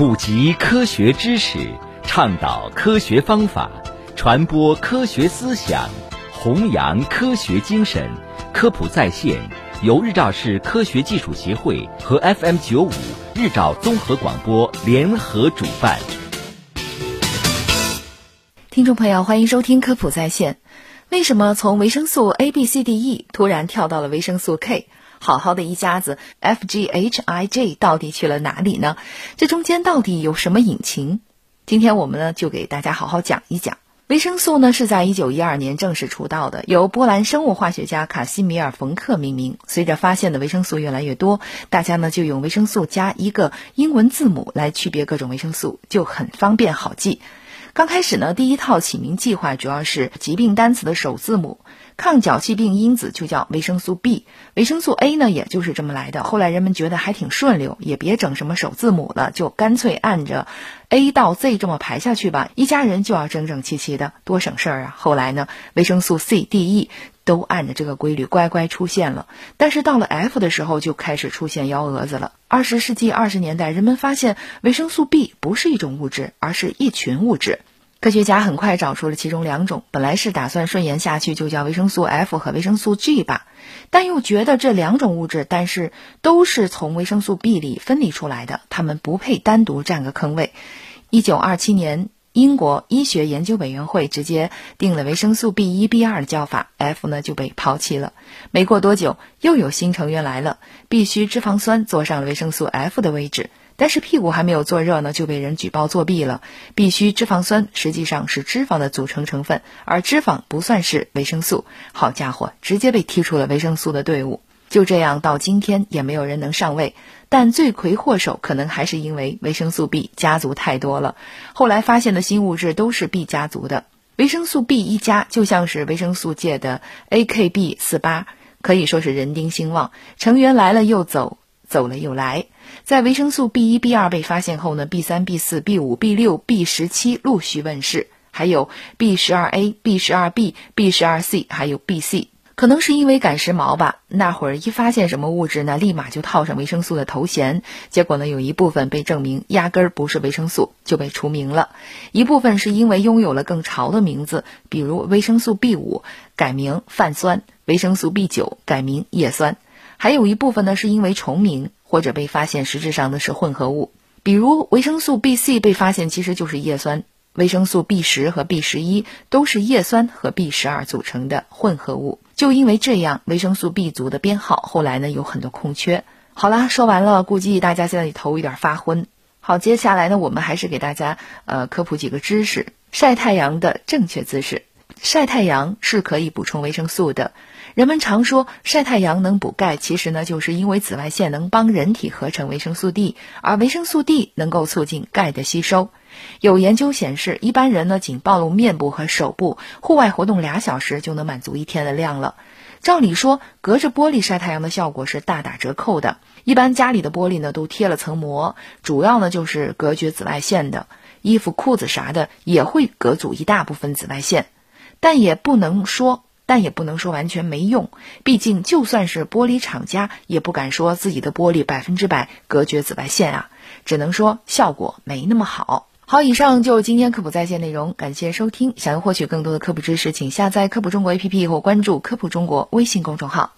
普及科学知识，倡导科学方法，传播科学思想，弘扬科学精神。科普在线由日照市科学技术协会和 FM 九五日照综合广播联合主办。听众朋友，欢迎收听科普在线。为什么从维生素 A、B、C、D、E 突然跳到了维生素 K？好好的一家子 F、G、H、I、J 到底去了哪里呢？这中间到底有什么隐情？今天我们呢就给大家好好讲一讲。维生素呢是在一九一二年正式出道的，由波兰生物化学家卡西米尔·冯克命名。随着发现的维生素越来越多，大家呢就用维生素加一个英文字母来区别各种维生素，就很方便好记。刚开始呢，第一套起名计划主要是疾病单词的首字母。抗脚气病因子就叫维生素 B，维生素 A 呢，也就是这么来的。后来人们觉得还挺顺溜，也别整什么首字母了，就干脆按着 A 到 Z 这么排下去吧。一家人就要整整齐齐的，多省事儿啊。后来呢，维生素 C、D、E 都按着这个规律乖乖出现了。但是到了 F 的时候，就开始出现幺蛾子了。二十世纪二十年代，人们发现维生素 B 不是一种物质，而是一群物质。科学家很快找出了其中两种，本来是打算顺延下去就叫维生素 F 和维生素 G 吧，但又觉得这两种物质，但是都是从维生素 B 里分离出来的，它们不配单独占个坑位。一九二七年，英国医学研究委员会直接定了维生素 B 一、B 二的叫法，F 呢就被抛弃了。没过多久，又有新成员来了，必须脂肪酸坐上了维生素 F 的位置。但是屁股还没有坐热呢，就被人举报作弊了。必须脂肪酸实际上是脂肪的组成成分，而脂肪不算是维生素。好家伙，直接被踢出了维生素的队伍。就这样到今天也没有人能上位。但罪魁祸首可能还是因为维生素 B 家族太多了。后来发现的新物质都是 B 家族的。维生素 B 一家就像是维生素界的 AKB 四八，可以说是人丁兴旺，成员来了又走。走了又来，在维生素 B 一、B 二被发现后呢，B 三、B 四、B 五、B 六、B 十七陆续问世，还有 B 十二 A、B 十二 B、B 十二 C，还有 B C。可能是因为赶时髦吧，那会儿一发现什么物质呢，立马就套上维生素的头衔。结果呢，有一部分被证明压根儿不是维生素，就被除名了；一部分是因为拥有了更潮的名字，比如维生素 B 五改名泛酸，维生素 B 九改名叶酸。还有一部分呢，是因为重名或者被发现实质上的是混合物，比如维生素 B、C 被发现其实就是叶酸，维生素 B 十和 B 十一都是叶酸和 B 十二组成的混合物。就因为这样，维生素 B 族的编号后来呢有很多空缺。好啦，说完了，估计大家现在头有点发昏。好，接下来呢，我们还是给大家呃科普几个知识：晒太阳的正确姿势。晒太阳是可以补充维生素的。人们常说晒太阳能补钙，其实呢，就是因为紫外线能帮人体合成维生素 D，而维生素 D 能够促进钙的吸收。有研究显示，一般人呢仅暴露面部和手部，户外活动俩小时就能满足一天的量了。照理说，隔着玻璃晒太阳的效果是大打折扣的。一般家里的玻璃呢都贴了层膜，主要呢就是隔绝紫外线的。衣服、裤子啥的也会隔阻一大部分紫外线。但也不能说，但也不能说完全没用。毕竟，就算是玻璃厂家，也不敢说自己的玻璃百分之百隔绝紫外线啊。只能说效果没那么好。好，以上就是今天科普在线内容，感谢收听。想要获取更多的科普知识，请下载科普中国 APP 或关注科普中国微信公众号。